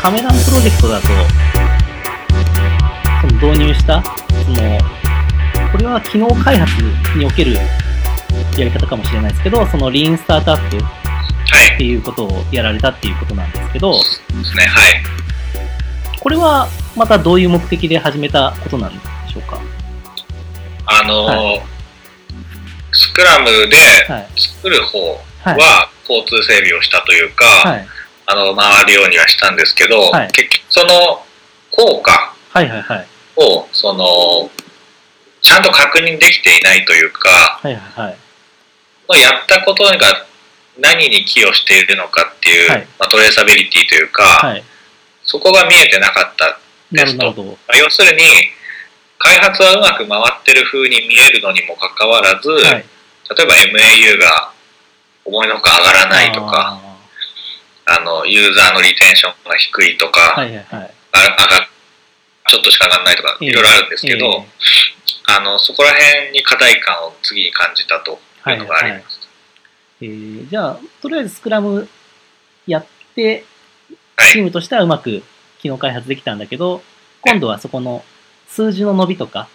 カメランプロジェクトだと、その導入した、その、これは機能開発におけるやり方かもしれないですけど、そのリーンスタートアップっはい。ていうことをやられたっていうことなんですけど、ですね。はい。これはまたどういう目的で始めたことなんでしょうか？あのーはスクラムではい。作る方はい。は交通整備をしたというか、はい。あの、回るようにはしたんですけど、はい結局その効果。を、その、ちゃんと確認できていないというか、はいはいはい。やったことが何に寄与しているのかっていう、はいまあ、トレーサビリティというか、はい。そこが見えてなかった。なるほどなるほど。まあ要するに、開発はうまく回ってる風に見えるのにもかかわらず、はい。例えば MAU が思いのほか上がらないとか、あの、ユーザーのリテンションが低いとか、はいはいはい。あ上がちょっとしか上がらないとか、ええいろいろあるんですけど、えあの、そこら辺に課題感を次に感じたとーいうのがあります。えーじゃあ、とりあえずスクラムやって、はいチームとしてはうまく機能開発できたんだけど、今度はそこの数字の伸びとか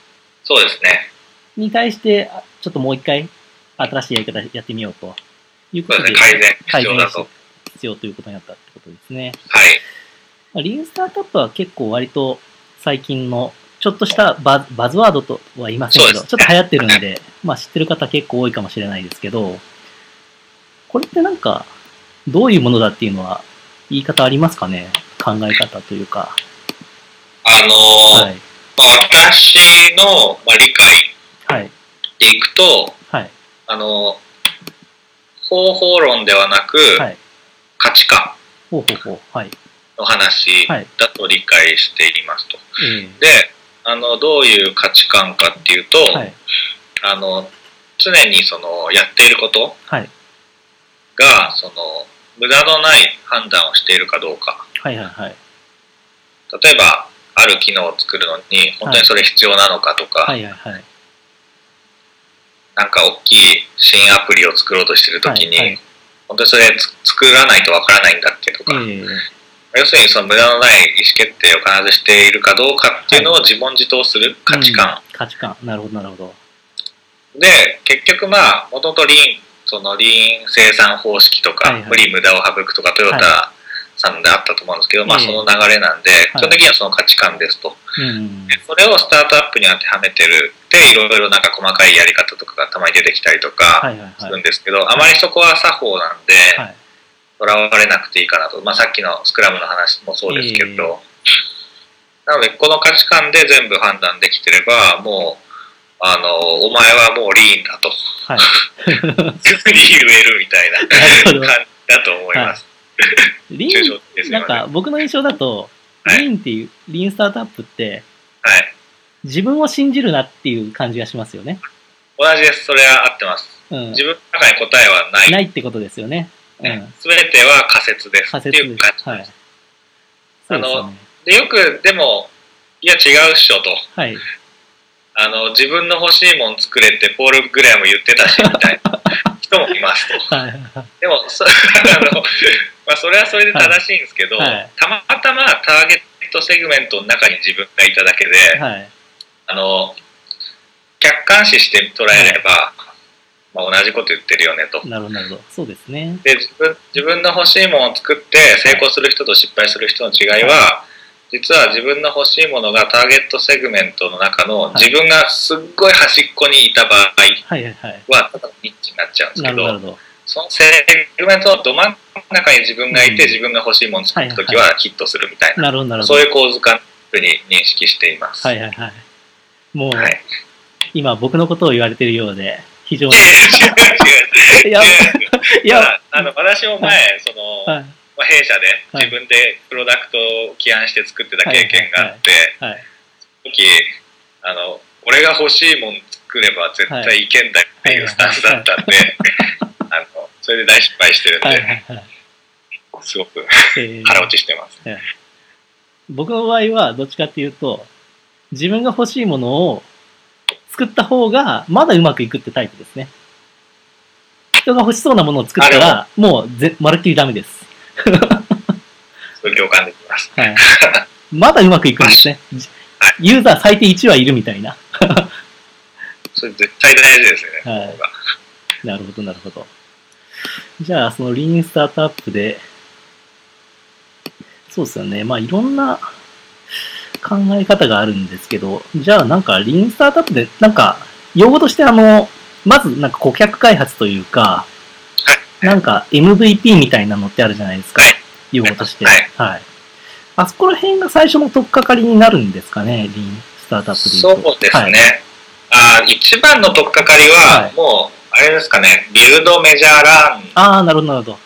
そうですね。に対して、あちょっともう一回新しいやり方やってみようということで、ね。改善必要だと。改善必要ということになったってことですね。はい。まあリーンスタートアップは結構割と最近のちょっとしたバズバズワードとは言いませんけど、そうですちょっと流行ってるんで、まあ知ってる方結構多いかもしれないですけど、これってなんか、どういうものだっていうのは言い方ありますかね？考え方というか。あのーはい。まあ私の、まあ、理解はい。でいくと、はい。あの方法論ではなく、はい。価値観。の話はいだと理解していますと。えで、あの、どういう価値観かっていうと、ー、はい。あの、常にその、やっていることはい。が、その、無駄のない判断をしているかどうか。はいはいはい。例えば、ある機能を作るのに、本当にそれ必要なのかとか、はいはいはい。なんか大きい新アプリを作ろうとしてるときに、はいはい本当にそれつ作らないとわからないんだっけとか、えー、要するにその無駄のない意思決定を必ずしているかどうかっていうのを自問自答する価値観。うん価値観。なるほどなるほど。で、結局まあ、もともとリーン、そのリーン生産方式とか、はいはい無理無駄を省くとか、トヨタさんであったと思うんですけど、まあええその流れなんで、基本的にはその価値観ですと。うそれをスタートアップに当てはめてるで、いろいろなんか細かいやり方とかがたまに出てきたりとかはいはいはい。するんですけど、あまりそこは作法なんで、はい。とらわれなくていいかなと。まあさっきのスクラムの話もそうですけど、なのでこの価値観で全部判断できてれば、もう、あの、お前はもうリーンだと。はい。すぐに言えるみたいな感じだと思います。リン、なんか僕の印象だと、はいリーンっていう、リーンスタートアップって、はい。自分を信じるなっていう感じがしますよね。同じです。それは合ってます。うん。自分の中に答えはない。ないってことですよね。うん。すべては仮説です。仮説です。はい。そうでね。で、よく、でも、いや違うっしょと。はい。あの、自分の欲しいもん作れってポール・グレアも言ってたし、みたいな人もいますと。はい。でも、そ あの、まあ、それはそれで正しいんですけど、はいたまたまターゲットセグメントの中に自分がいただけで、はい。あの、客観視して捉えれば、まあ、同じこと言ってるよねと。なるほど、なるほど。そうですね。で自分、自分の欲しいものを作って成功する人と失敗する人の違いは、実は自分の欲しいものがターゲットセグメントの中のい自分がすっごい端っこにいた場合はいはいはい。は、ただのニッチになっちゃうんですけど。そのセグメントのど真ん中に自分がいて、うん自分が欲しいものを作るときはいはヒットするみたいな、なるほど、なるほど。そういう構図感に認識しています。はいはいはい。もう、はい。今僕のことを言われてるようで、非常に。違う違う違ういや、いや、あの私も前、その、はい。まあ、弊社ではい自分でプロダクトを起案して作ってた経験があって、はい。その時あの俺が欲しいもん作れば絶対いけんだっていうスタンスだったんで、あのそれで大失敗してるんで、はいはいはい。すごくえー腹落ちしてます。僕の場合はどっちかっていうと、自分が欲しいものを作った方がまだうまくいくってタイプですね。人が欲しそうなものを作ったら、もうぜまるっきりダメです。共感できます。はい。まだうまくいくんですね。はいユーザー最低1はいるみたいな。それ絶対大事ですよね、はいなるほど、なるほど。じゃあ、そのリーンスタートアップで、そうですよね。まあ、いろんな考え方があるんですけど、じゃあ、なんか、リーンスタートアップで、なんか、用語として、あの、まず、なんか顧客開発というか、なんか MVP みたいなのってあるじゃないですかはい。用語として。はいはい。あそこら辺が最初の取っかかりになるんですかね、リーンスタートアップで言そうと。ですね。あー一番の取っかかりは、はいもう、あれですかね、ビルドメジャーラン、ああ、なるほど、なるほど。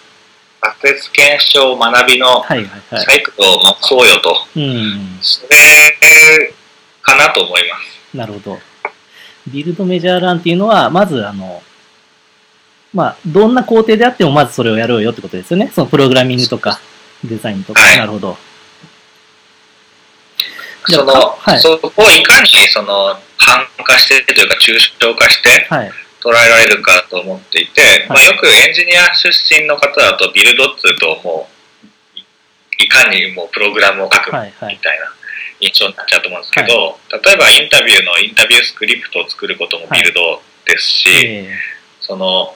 仮説検証学びのはいはいはい。サイクルを回そうよと、うん。それかなと思います。なるほど。ビルドメジャーランっていうのは、まず、あの、まあ、どんな工程であっても、まずそれをやろうよってことですよね。そのプログラミングとか、デザインとか。はいなるほど。その、はいそこをいかにその、簡化してというか、抽象化してはい。捉えられるかと思っていて、まあ、よくエンジニア出身の方だと、ビルドっつうと、もう、いいかにもうプログラムを書くはいはい。みたいな印象になっちゃうと思うんですけど、例えばインタビューのインタビュースクリプトを作ることもビルドですし、えその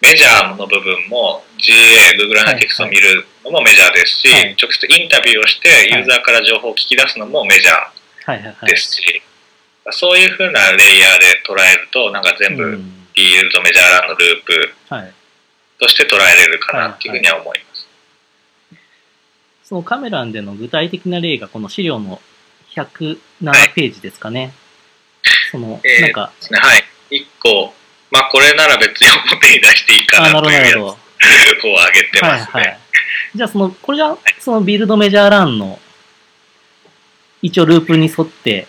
メジャーの部分も GA、Google はい Analytics を見るのもメジャーですし、はい直接インタビューをしてユーザーから情報を聞き出すのもメジャ。ーですし、そういうふうなレイヤーで捉えると、なんか全部うんビルドメジャーランのループはい。として捉えれるかなっていうふうには思います。そのカメランでの具体的な例が、この資料の107ページですかね。その、えーなんか、ですね。はい。一個、まあこれなら別に表に出していいかあ、なるほど、なというやつ。を上げてますね。はいはい。じゃあ、その、これが、そのビルドメジャーランの、一応ループに沿って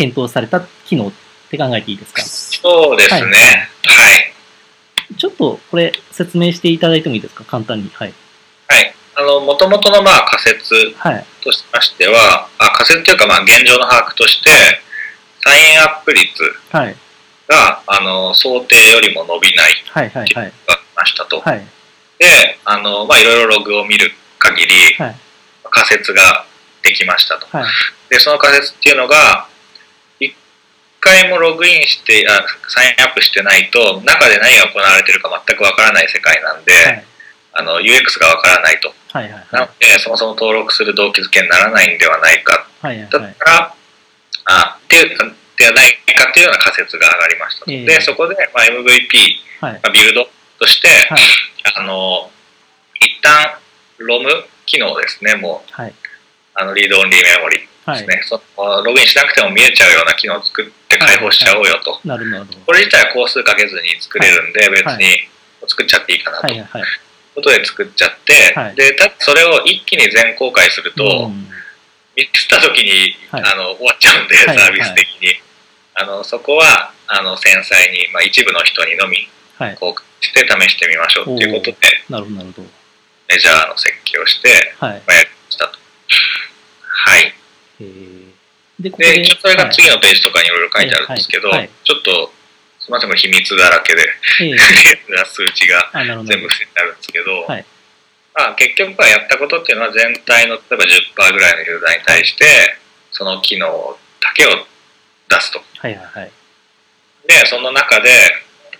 検討された機能って考えていいですか？そうですね。はいはい。ちょっとこれ説明していただいてもいいですか？簡単に。はい。はい。あの、もともとのまあ仮説はい。としましては、あ仮説というかまあ現状の把握として、サインアップ率はい。が、あの、想定よりも伸びないはい。はい。はい。がましたと。はい。で、あの、まあいろいろログを見る限り、はい。仮説ができましたと。はい。で、その仮説っていうのが、一回もログインして、あサインアップしてないと、中で何が行われてるか全くわからない世界なんで、はい。あの、UX がわからないと。はい。はい。なので、そもそも登録する動機づけにならないんではないか。はい。はい。だったら、あ、っていう、ではないかっていうような仮説が上がりましたと。ええで、そこで、まあ、MVP、はい。まあ、ビルドとして、はい。あの、一旦、ロム機能ですね、もう、はい。あの、リードオンリーメモリはい。ですね。そのログインしなくても見えちゃうような機能を作って開放しちゃおうよと。なるほど。なるほど。これ自体は工数かけずに作れるんで、別はいに作っちゃっていいかなと。はいい。はい。うことで作っちゃって、はいで、ただそれを一気に全公開すると、うんミスった時に、はいあの終わっちゃうんで、はいサービス的に。あのそこはあの繊細に、まあ、一部の人にのみはい。公開して試してみましょうっていうことで、なるほど。なるほど。メジャーの設計をして、はい。まあ、やりましたと。はい。えー。で、ここで、で、一応それが次のページとかにいろいろ書いてあるんですけど、はいはい。ちょっと、すみません、これ秘密だらけで、えー数値が。全部伏せてあるんですけど、はい。まあ、結局はやったことっていうのは全体の例えば10%ぐらいのユーザーに対してその機能だけを出すと。はいはいはい。で、その中で、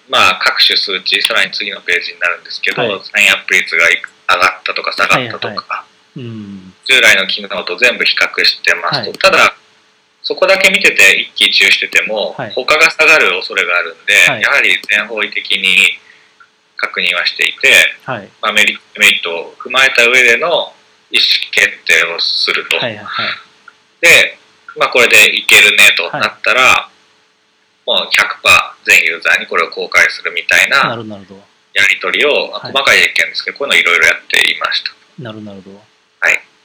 まあ、各種数値、さらに次のページになるんですけど、はい。サインアップ率が上がったとか下がったとか、はいうん。従来の機能と全部比較してますと、はいただ、そこだけ見てて一喜一憂してても、はい他が下がる恐れがあるんで、はいやはり全方位的に確認はしていて、はい。まあ、メリット、デメリットを踏まえた上での意思決定をすると。はいはいはい。で、まあ、これでいけるねとなったら、もう100%全ユーザーにこれを公開するみたいな。やり取りを、はい細かい実験ですけど、こういうのいろいろやっていました。なるほど。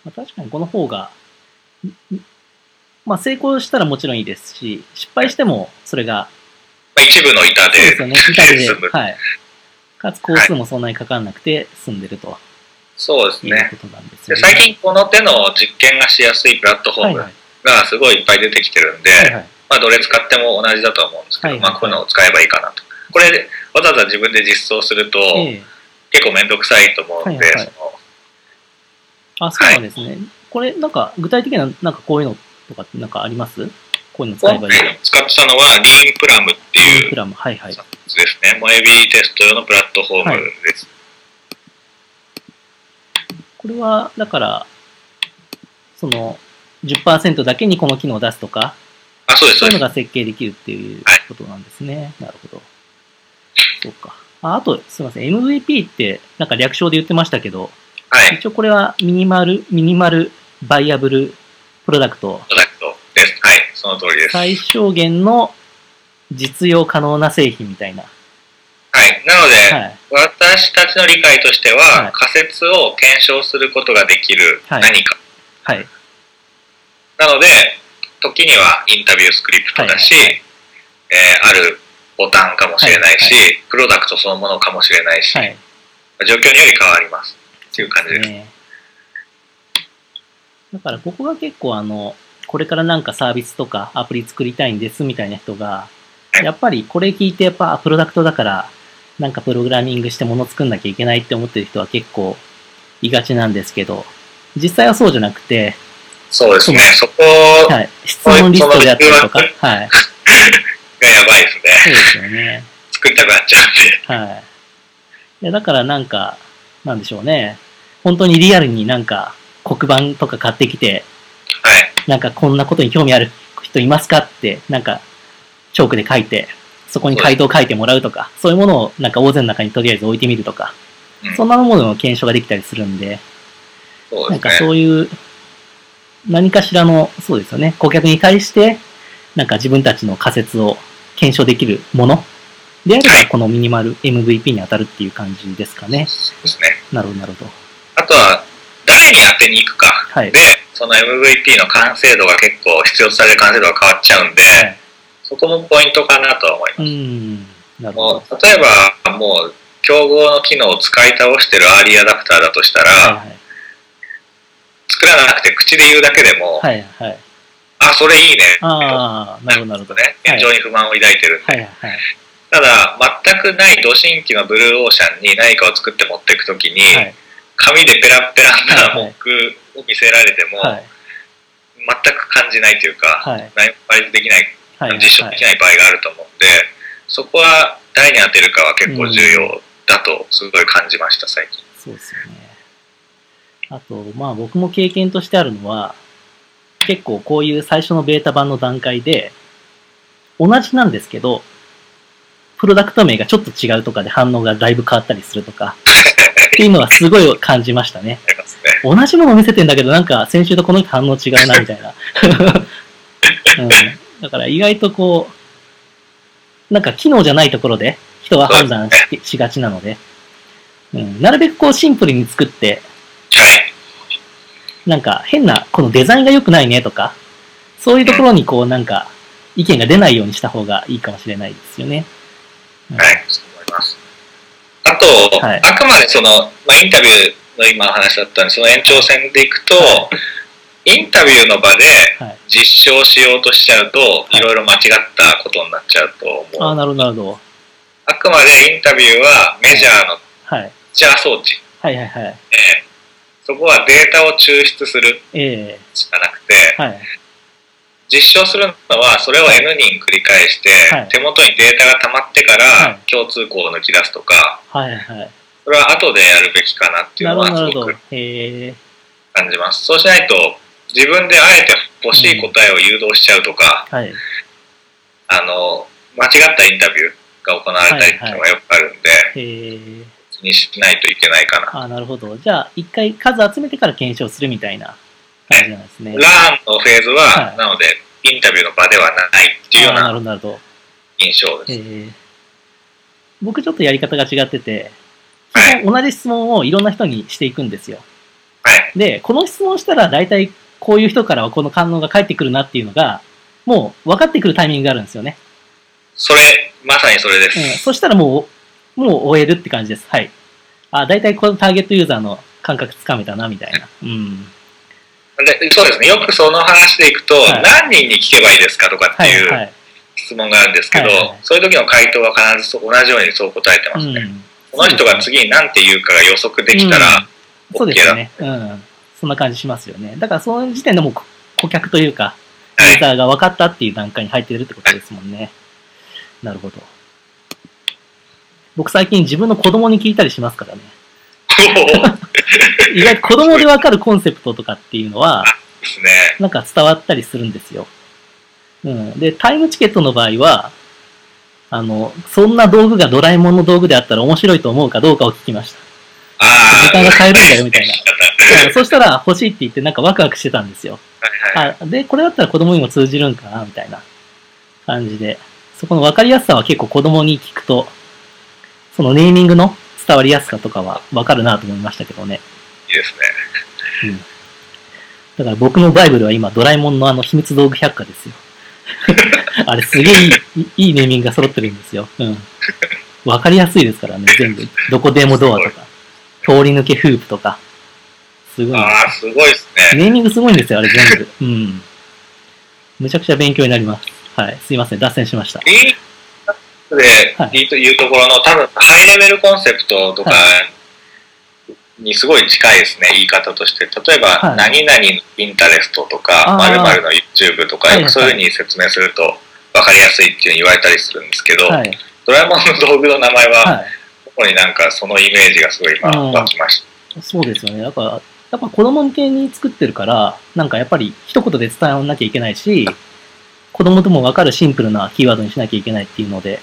はい。まあ、確かにこの方が、まあ成功したらもちろんいいですし、失敗してもそれが、まあ、一部の板でそうですよね、板で、はい。かつ工数もそんなにかかんなくて済んでるとそうですね。いうことなんですね。最近この手の実験がしやすいプラットフォームはいはい。がすごいいっぱい出てきてるんで、はいはい。まあ、どれ使っても同じだとは思うんですけど、はいはいまあ、こういうのを使えばいいかなと。これ、わざわざ自分で実装すると、ええ結構めんどくさいと思うんで、はいはいそのあ、そうなんですね。これ、なんか、具体的な、なんかこういうのとかってなんかあります？こういうの使えばいい。使ってたのは、リーンプラムっていう。プラム、はいはい。ですね。モエビーテスト用のプラットフォームです。これは、だから、その、10%だけにこの機能を出すとか、あ、そうです、そいうのそううです。が設計できるっていうことなんですね。なるほど。そうか。ああと、すみません。MVP って、なんか略称で言ってましたけど、はい。一応これはミニマル、ミニマルバイアブルプロダクト。プロダクトです。はい。その通りです。最小限の実用可能な製品みたいな。はい。なので、はい。私たちの理解としては、はい仮説を検証することができるはい何か。はい。なので、時にはインタビュースクリプトだし、はいはいはいえーあるボタンかもしれないし、はいはプロダクトそのものかもしれないし、はい。状況により変わります。っていう感じです。ね。だからここが結構あの、これからなんかサービスとかアプリ作りたいんですみたいな人が、はいやっぱりこれ聞いてやっぱあプロダクトだから、なんかプログラミングして物作んなきゃいけないって思ってる人は結構いがちなんですけど、実際はそうじゃなくて、そうですね。そこはい、質問リストであったりとか、そはい、がやばいですね。そうですよね。作りたくなっちゃうんで。はい。いや、だからなんか、なんでしょうね。本当にリアルになんか黒板とか買ってきて、はい。なんかこんなことに興味ある人いますかって、なんか、チョークで書いて、そこに回答を書いてもらうとか、そういうものをなんか大勢の中にとりあえず置いてみるとか、うんそんなものの検証ができたりするんで、なんかそうですね。そういう、何かしらの、そうですよね、顧客に対して、なんか自分たちの仮説を検証できるものであれば、このミニマル MVP に当たるっていう感じですかね。そうですね。なるほど、なるほど。あとは、誰に当てに行くか。はい。で、その MVP の完成度が結構必要とされる完成度が変わっちゃうんで、はいそこもポイントかなとは思います。もど。う例えば、もう、競合の機能を使い倒してるアーリーアダプターだとしたら、はいはい。作らなくて口で言うだけでも、はいはい。あ、それいいね。ああ、なるほど、なるほど。ね、はい現状に不満を抱いてるんで。はいはい。ただ、全くないド新規のブルーオーシャンに何かを作って持っていくときに、はい。紙でペラッペラなはいはいモックを見せられても、はい。全く感じないというか、はい。何もできない。実証できない場合があると思うんで、そこは誰に当てるかは結構重要だとすごい感じました、最近。そうですよね。あと、まあ僕も経験としてあるのは、結構こういう最初のベータ版の段階で、同じなんですけど、プロダクト名がちょっと違うとかで反応がだいぶ変わったりするとか、っていうのはすごい感じましたね。同じもの見せてんだけど、なんか先週とこの人反応違うな、みたいな。うん、だから意外とこう、なんか機能じゃないところで人は判断ししがちなので、うん、なるべくこうシンプルに作って、はい。なんか変な、このデザインが良くないねとか、そういうところにこうなんか意見が出ないようにした方がいいかもしれないですよね。うんはい。あと、はいあくまでその、まあ、インタビューの今の話だったんで、その延長線でいくと、はインタビューの場ではい。実証しようとしちゃうと、いいろいろ間違ったことになっちゃうと思う。ああ、なるほど、なるほど。あくまでインタビューはメジャーのはい。ジャー装置はいはいはい。で、そこはデータを抽出するえしかなくて、えはい。実証するのはそれを N 人繰り返して、はい手元にデータが溜まってかはいら共通項を抜き出すとか、はいはい。それは後でやるべきかなっていうのはすごく。感じます。そうしないと自分であえて欲しい答えを誘導しちゃうとか、はい。あの、間違ったインタビューが行われたりっていうのがよくあるんで、へえ気にしないといけないかな。ああ、なるほど。じゃあ、一回数集めてから検証するみたいな感じなんですね。ラーンのフェーズは、はいなので、インタビューの場ではないっていうような。印象です。えー僕ちょっとやり方が違ってて、はい同じ質問をいろんな人にしていくんですよ。はい。で、この質問したら大体こういう人からはこの反応が返ってくるなっていうのが、もう分かってくるタイミングがあるんですよね。それ、まさにそれです。うん、そしたらもう、もう終えるって感じです。はい。あ、大体このターゲットユーザーの感覚つかめたな、みたいな。うん。でそうですね。よくその話でいくと、はい何人に聞けばいいですかとかってはい、いうはい。質問があるんですけど、はいはいそういう時の回答は必ずそう同じようにそう答えてますね。うん。この人が次に何て言うかが予測できたら、そう OK だ。ですよね。うん。そそんな感じしますよね。だからその時点でもうこ顧客というか、ユーザーが分かったっていう段階に入ってるってことですもんね。なるほど。僕最近自分の子供に聞いたりしますからね。意外と子供で分かるコンセプトとかっていうのは。なんか伝わったりするんですよ。うん。で、タイムチケットの場合は、あの、そんな道具がドラえもんの道具であったら面白いと思うかどうかを聞きました。ああ。時間が買えるんだよみたいなそしたら欲しいって言ってなんかワクワクしてたんですよ。いはい。あで、これだったら子供にも通じるんかなみたいな感じで。そこの分かりやすさは結構子供に聞くと、そのネーミングの伝わりやすさとかは分かるなと思いましたけどね。いいですね。うん。だから僕のバイブルは今ドラえもんのあの秘密道具百科ですよ。あれすげえいいいいいネーミングが揃ってるんですよ。うん。分かりやすいですからね、全部。どこでもドアとか、通り抜けフープとか。すごい。ああ、すごいですね。ネーミングすごいんですよ、あれ全部。うん。むちゃくちゃ勉強になります。はい。すいません、脱線しました。リーではい、というところの多分ハイレベルコンセプトとかはにすごい近いですね、言い方として。例えば、はい何々のインタレストとか、〇〇の YouTube とか、そういうふうに説明すると分かりやすいっていうふうに言われたりするんですけど、はい。ドラえもんの道具の名前は、はここになんかそのイメージがすごい今うん湧きました。い。そうですよね。だから、やっぱ子供向けに作ってるから、なんかやっぱり一言で伝わらなきゃいけないし、子供ともわかるシンプルなキーワードにしなきゃいけないっていうので、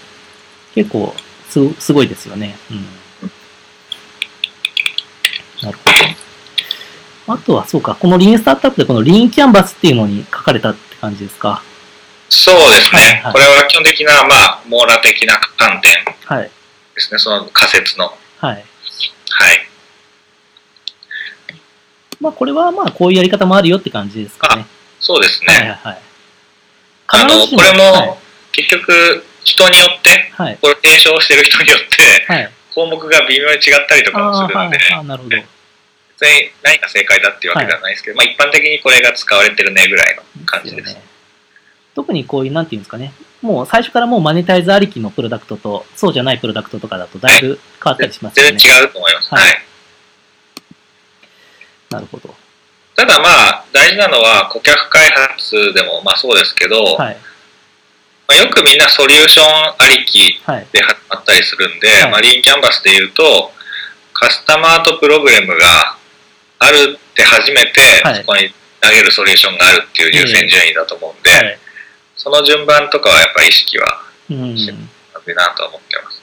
結構すすごいですよね。うん。なるほど。あとはそうか、このリーンスタートアップでこのリーンキャンバスっていうのに書かれたって感じですか？そうですね、はいはいこれは基本的な、まあ、網羅的な観点はい。ですね、その仮説の。はい。はい。まあこれはまあこういうやり方もあるよって感じですかね。そうですはいはいね。はい。あの、これも、はい。結局、人によって、はい。これ提唱してる人によって、はい。項目が微妙に違ったりとあかもするんで、。あーなるほど。別に何が正解だっていうわけではないですけど、まあ一般的にこれが使われてるねぐらいの感じです。よね。特にこういう、なんていうんですかね。もう最初からもうマネタイズありきのプロダクトと、そうじゃないプロダクトとかだとだいぶ変わったりしますよね。全然違うと思います。はいはい。なるほど。ただまあ、大事なのは顧客開発でもまあそうですけど、はい。まあ、よくみんなソリューションありきはい。で始まったりするんで、はいまあ、リーンキャンバスで言うと、カスタマーとプログラムがあるって初めて、はいそこに投げるソリューションがあるっていう優先順位だと思うんで、はい。その順番とかはやっぱり意識はうん。しそうるなとは思ってます。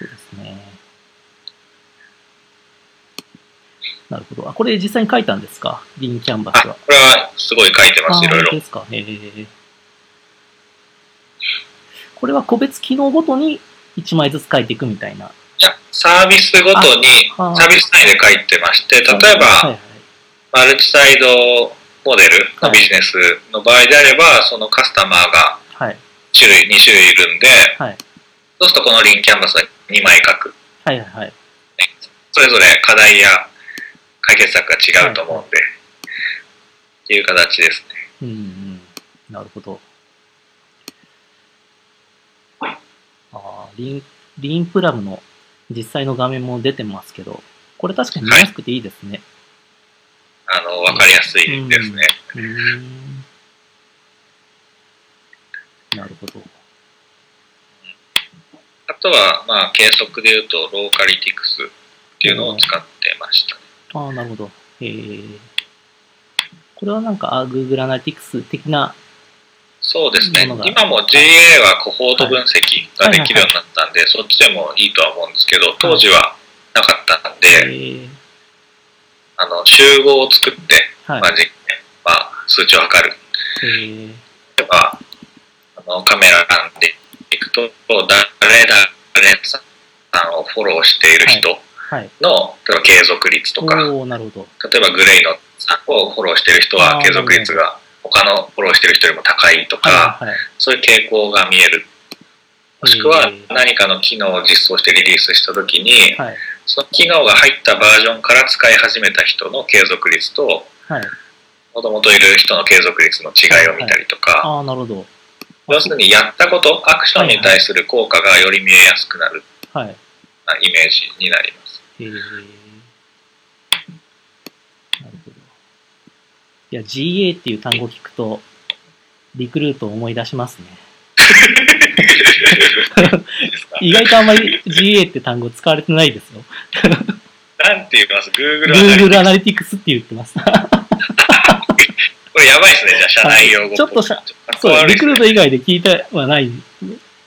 ですね。なるほど。あ、これ実際に書いたんですか？リンキャンバスあ、は。これはすごい書いてます、いろいろ。ですか？へえ。これは個別機能ごとに1枚ずつ書いていくみたいな。いや、サービスごとに、サービス単位で書いてまして、例えば、はいはい。マルチサイドモデルのビジネスの場合であれば、そのカスタマーがはい。種類、2種類いるんで、はい。そうするとこのリンキャンバスは2枚書く。はいはいはい。それぞれ課題や解決策が違うと思うんで、っていう形ですね。うんうん。なるほど。ああ、リン、リンプラムの実際の画面も出てますけど、これ確かに見やすくていいですね。あの、わかりやすいですね。うーん。なるほど。あとは、まあ、計測で言うと、ローカリティクスっていうのを使ってました。ああ、なるほど。えー、これはなんか、あ Google Analytics 的な、そうですね。今も GA はコホート分析ができるようになったんで、そっちでもいいとは思うんですけど、当時はなかったんえで、ー、あの、集合を作って、はいまあ、実験、まあ、数値を測る。えー、例えば、あの、カメラで行くと、誰々さんをフォローしている人はい。の、例えば継続率とか、おー、なるほど。例えばグレイのさんをフォローしている人は継続率が他のフォローしている人よりも高いとか、はい、はい。そういう傾向が見える。もしくはえー何かの機能を実装してリリースしたときに、はい。その機能が入ったバージョンから使い始めた人の継続率と、はい。もともといる人の継続率の違いを見たりとか、ああ、なるほど。要するにやったこと、アクションに対する効果がより見えやすくなるはい。なイメージになります。えー、なるほど。いや、GA っていう単語を聞くと、リクルートを思い出しますね。意外とあんまり GA って単語使われてないですよ。なんて言います ?Google アナリティクスって言ってます。これやばいですね、じゃあ、社内用語。ちょっとしゃそう、リクルート以外で聞いてはない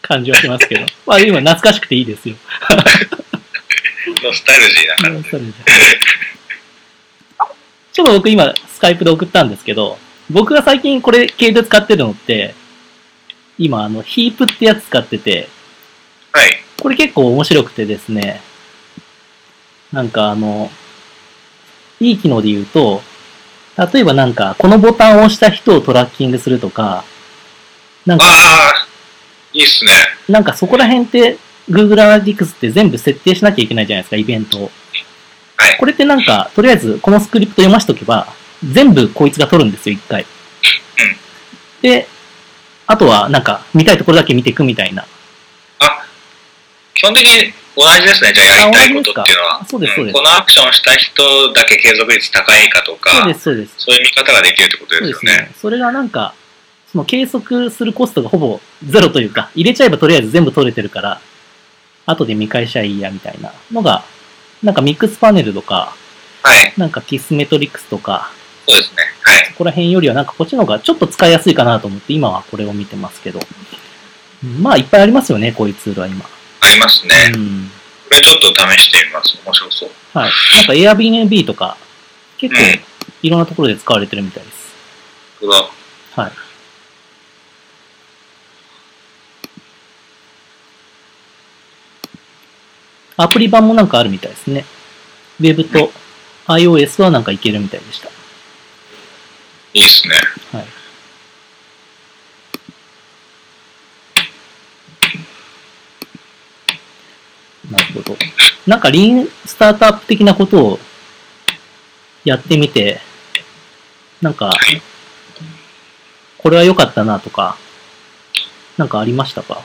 感じはしますけど。まあ今懐かしくていいですよ。ノスタルジーな感じ。ちょっと僕今、スカイプで送ったんですけど、僕が最近これ系で使ってるのって、今あの、ヒープってやつ使ってて、はい。これ結構面白くてですね、なんかあの、いい機能で言うと、例えばなんか、このボタンを押した人をトラッキングするとか、なんか、ああ、いいっすね。なんかそこら辺って Google Analytics って全部設定しなきゃいけないじゃないですか、イベントを。はい。これってなんか、とりあえずこのスクリプト読ましとけば、全部こいつが取るんですよ、一回。で、あとはなんか、見たいところだけ見ていくみたいな。あ、基本的に同じですね。じゃあやりたいことっていうのは。あそうですそうですんこのアクションした人だけ継続率高いかとか、そうです、そうです。そういう見方ができるってことそうでよね。ですすね。それがなんか、その計測するコストがほぼゼロというか、入れちゃえばとりあえず全部取れてるから、後で見返しゃいいやみたいなのが、なんかミックスパネルとか、はい。なんかキスメトリックスとか、そうですね。はい。ここら辺よりはなんかこっちの方がちょっと使いやすいかなと思って今はこれを見てますけど。まあいっぱいありますよね、こういうツールは今。ありますね。うん。これちょっと試してみます。面白そう。はい。なんか Airbnb とか、結構うんいろんなところで使われてるみたいです。これははい。アプリ版もなんかあるみたいですね。Web と iOS はなんかいけるみたいでした。いいですね。はい。なるほど。なんかリーンスタートアップ的なことをやってみて、なんか、はい。これは良かったなとか、なんかありましたか？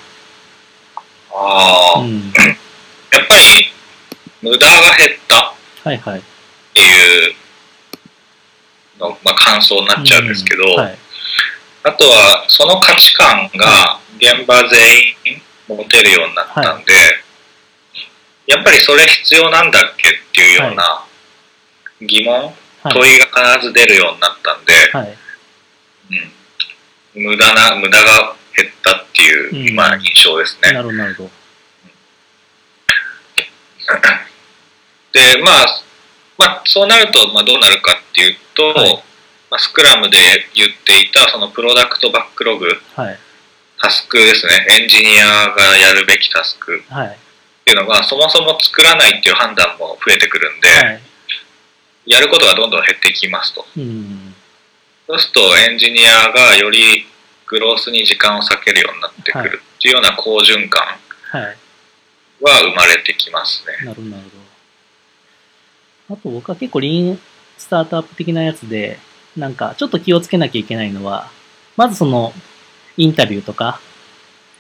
ああ、うん。やっぱり無駄が減ったはいはい。っていうの、まあ、感想になっちゃうんですけど、うんはい。あとはその価値観が現場全員持てるようになったんで、やっぱりそれ必要なんだっけっていうような疑問、はい。問いが必ず出るようになったんで、はい。うん、無駄な、無駄が減ったっていう、うんまあ印象ですね。なるほど、なるほど。で、まあ、まあ、そうなると、まあ、どうなるかっていうと、はいまあ、スクラムで言っていた、そのプロダクトバックログ、はい。タスクですね、エンジニアがやるべきタスクはい。っていうのが、そもそも作らないっていう判断も増えてくるんで、はい。やることがどんどん減ってきますと。うん。そうすると、エンジニアがよりグロースに時間を割けるようになってくはいるっていうような好循環はい。は生まれてきますね。なるほど。あと僕は結構リーンスタートアップ的なやつで、なんかちょっと気をつけなきゃいけないのは、まずそのインタビューとか、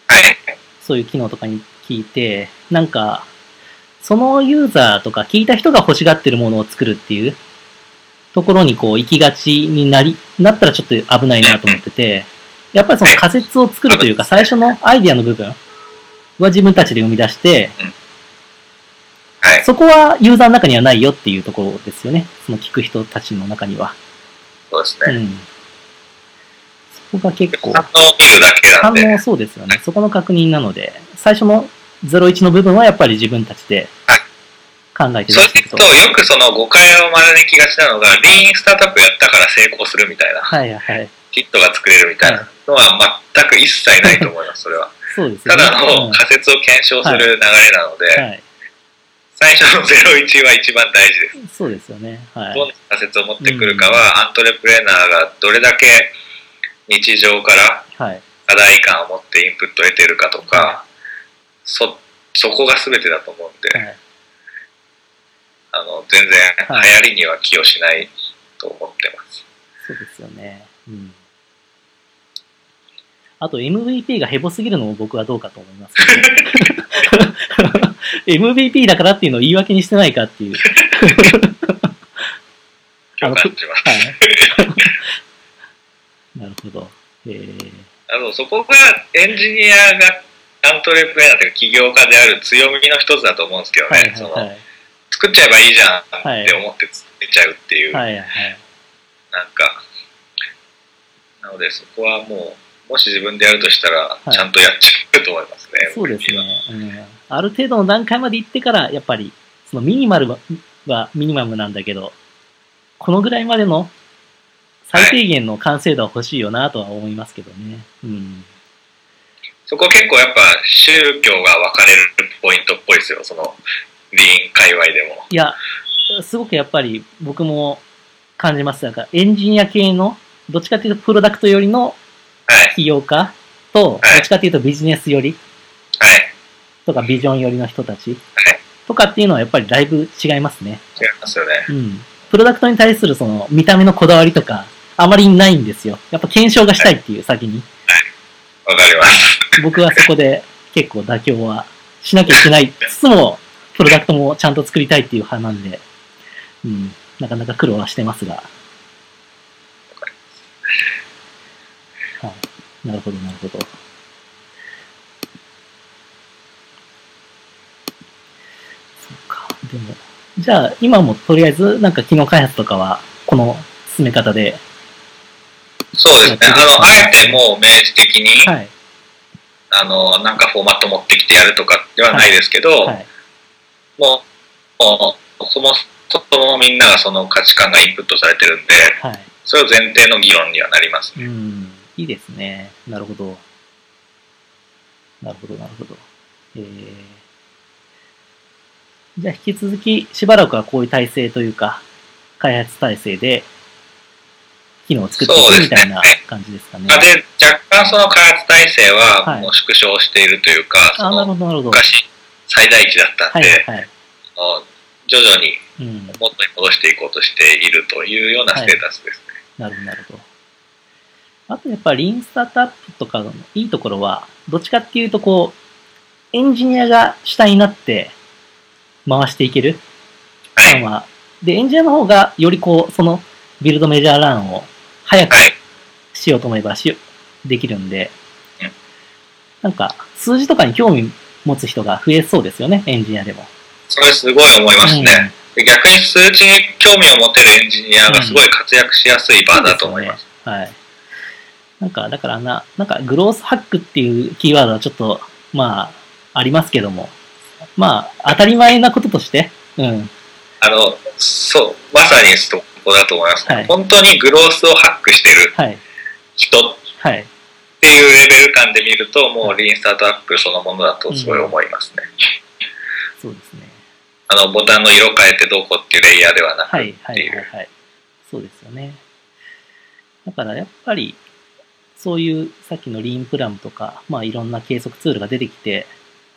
はい。そういう機能とかに聞いて、なんか、そのユーザーとか聞いた人が欲しがってるものを作るっていうところにこう行きがちになり、なったらちょっと危ないなと思ってて、やっぱりその仮説を作るというか最初のアイディアの部分は自分たちで生み出して、はい。そこはユーザーの中にはないよっていうところですよね。その聞く人たちの中には。そうですね。うん。そこが結構、反応を見るだけなんで、反応そうですよね。そこの確認なので、最初の01の部分はやっぱり自分たちで考えてそれでいくと、よくその誤解を招きがちなのが、リーンスタートアップやったから成功するみたいな、はいはい。キットが作れるみたいなのは全く一切ないと思います、それは。そうですよね。ただの仮説を検証する流れなので、うんはい。最初の01は一番大事です。そうですよね。はい。どんな仮説を持ってくるかは、アントレプレーナーがどれだけ日常からはい。課題感を持ってインプットを得ているかとか、そ、そこが全てだと思うんで、はい。あの、全然はい流行りには寄与しないと思ってます。そうですよね。うん。あと MVP がヘボすぎるのも僕はどうかと思います、ね。MVP だからっていうのを言い訳にしてないかっていう。あの感じます。はい。えー、あのそこがエンジニアがアントレプレナーというか起業家である強みの一つだと思うんですけどね、はいはいはい、その作っちゃえばいいじゃんって思って作っちゃうっていう、はい。はい、なんかなのでそこはもうもし自分でやるとしたらちゃんとやっちゃうと思いますね、はい、そうですね、うん、ある程度の段階まで行ってからやっぱりそのミニマルはミニマムなんだけどこのぐらいまでの最低限の完成度は欲しいよなとは思いますけどね。うん。そこ結構やっぱ宗教が分かれるポイントっぽいですよ、その、リーン界隈でも。いや、すごくやっぱり僕も感じます。なんかエンジニア系の、どっちかというとプロダクト寄りの起業家と、はい、どっちかというとビジネス寄り、はい、とかビジョン寄りの人たち、はい、とかっていうのはやっぱりだいぶ違いますね。違いますよね。うん。プロダクトに対するその見た目のこだわりとか、あまりないんですよ。やっぱ検証がしたいっていう先に。わかります。僕はそこで結構妥協はしなきゃいけないつつも、プロダクトもちゃんと作りたいっていう派なんで、うん、なかなか苦労はしてますが。はい。なるほど、なるほど。そうか。でも、じゃあ今もとりあえずなんか機能開発とかはこの進め方でそうですね。あの、あえてもう明示的に、はい、あの、なんかフォーマット持ってきてやるとかではないですけど、はいはい、もう、もうそもそもみんながその価値観がインプットされてるんで、はい、それを前提の議論にはなりますね。うん、いいですね。なるほど。なるほど、なるほど。えー、じゃあ引き続きしばらくはこういう体制というか、開発体制で機能を作っていくみたいな感じですかね。で、若干その開発体制はもう縮小しているというか、はい、あなるほどなるほど昔最大値だったんで、はいはい、徐々に元に戻していこうとしているというようなステータスですね。はい、なるほど、なるほど。あとやっぱりリンスタートアップとかのいいところは、どっちかっていうとこう、エンジニアが主体になって回していける？はい、で、エンジニアの方がよりこう、そのビルドメジャーランを早くしようと思えばしできるんで、なんか、数字とかに興味持つ人が増えそうですよね、エンジニアでも。それすごい思いますね。うん、逆に数値に興味を持てるエンジニアがすごい活躍しやすい場だと思います。うん、すね、はい。なんか、だからな、なんか、グロースハックっていうキーワードはちょっと、まあ、ありますけども、まあ、当たり前なこととして、うん。あの、そう、まさにそこだと思います、はい、本当にグロースをハックしてる人っていうレベル感で見ると、もうリーンスタートアップそのものだとすごい思いますね。うん、そうですね。あの、ボタンの色変えてどうこうっていうレイヤーではなくていう。はいはいはい、はい、そうですよね。だからやっぱり、そういうさっきのリーンプラムとか、まあいろんな計測ツールが出てきて、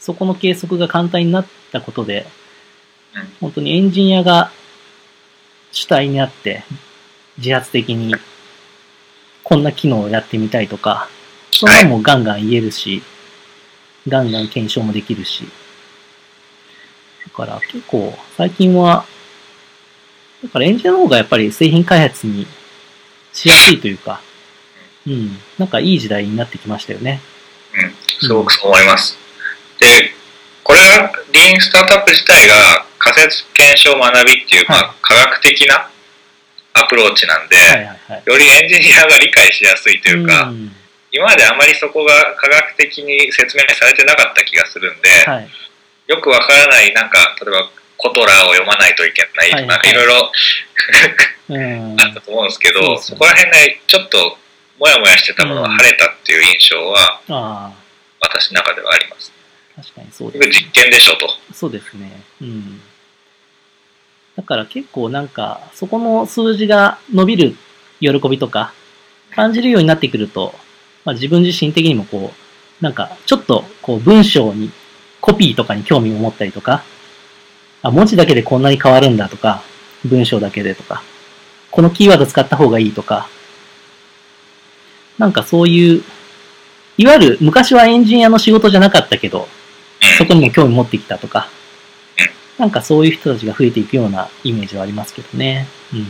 そこの計測が簡単になったことで、本当にエンジニアが主体になって自発的にこんな機能をやってみたいとか、そんなもガンガン言えるし、ガンガン検証もできるし。だから結構最近は、だからエンジニアの方がやっぱり製品開発にしやすいというか、うん、なんかいい時代になってきましたよね。うん、すごくそう思います。うん、で、これはリーンスタートアップ自体が仮説検証学びっていう、まあ、科学的なアプローチなんで、はいはいはい、よりエンジニアが理解しやすいというか、うん、今まであまりそこが科学的に説明されてなかった気がするんで、はい、よくわからない、なんか、例えば、コトラを読まないといけないとか、はいろいろあったと思うんですけど、そこら辺でちょっともやもやしてたものが晴れたっていう印象は、私の中ではあります。確かにそうです、ね。実験でしょと。そうですね。うん。だから結構なんか、そこの数字が伸びる喜びとか、感じるようになってくると、まあ、自分自身的にもこう、なんか、ちょっとこう文章に、コピーとかに興味を持ったりとか、あ、文字だけでこんなに変わるんだとか、文章だけでとか、このキーワード使った方がいいとか、なんかそういう、いわゆる昔はエンジニアの仕事じゃなかったけど、そこにも興味持ってきたとか、なんかそういう人たちが増えていくようなイメージはありますけどね。うん。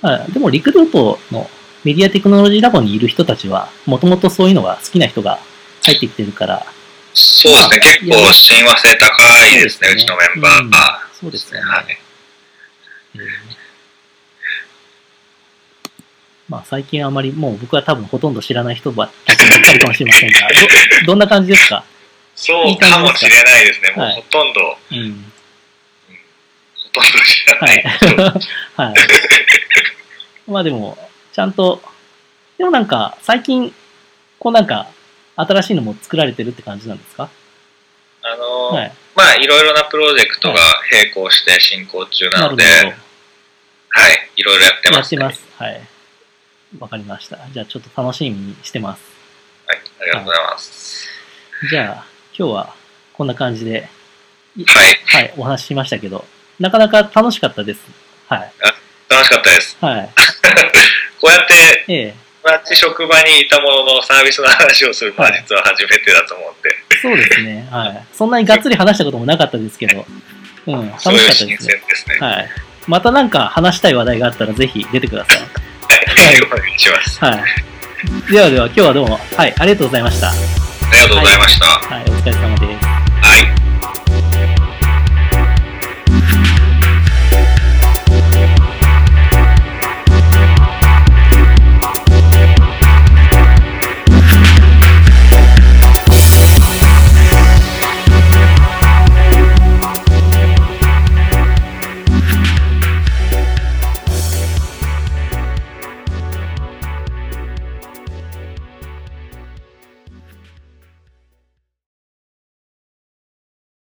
まあ、でもリクルートのメディアテクノロジーラボにいる人たちは、もともとそういうのが好きな人が入ってきてるから、そうですね、結構親和性高いですね、うちのメンバーが。そうですね。はい。えーまあ最近あまりもう僕は多分ほとんど知らない人ばっかりかもしれませんが、ど どんな感じですか？そうかもしれないですね、もうはいほとんど、うん。ほとんど知らはないい。。はい。まあでも、ちゃんと、でもなんか最近、こうなんか新しいのも作られてるって感じなんですか？あのーはい。まあ、いろいろなプロジェクトが並行して進行中なので、なるほはい、いろいろやってます、ね。ってます。はい。わかりました。じゃあちょっと楽しみにしてます。はい、ありがとうございます。じゃあ、今日はこんな感じで、はい、はい、お話ししましたけど、なかなか楽しかったです。はい。楽しかったです。はい。こうやってええ。同じ職場にいたもののサービスの話をするのは実は初めてだと思って、そうですね。はい。そんなにがっつり話したこともなかったですけど、うん、楽しかそういうった新ですね。鮮ですね。はい。またなんか話したい話題があったらぜひ出てください。はい、お願いします。はい。ではでは今日はどうも、はい、ありがとうございました。ありがとうございました。はい、お疲れ様です。はい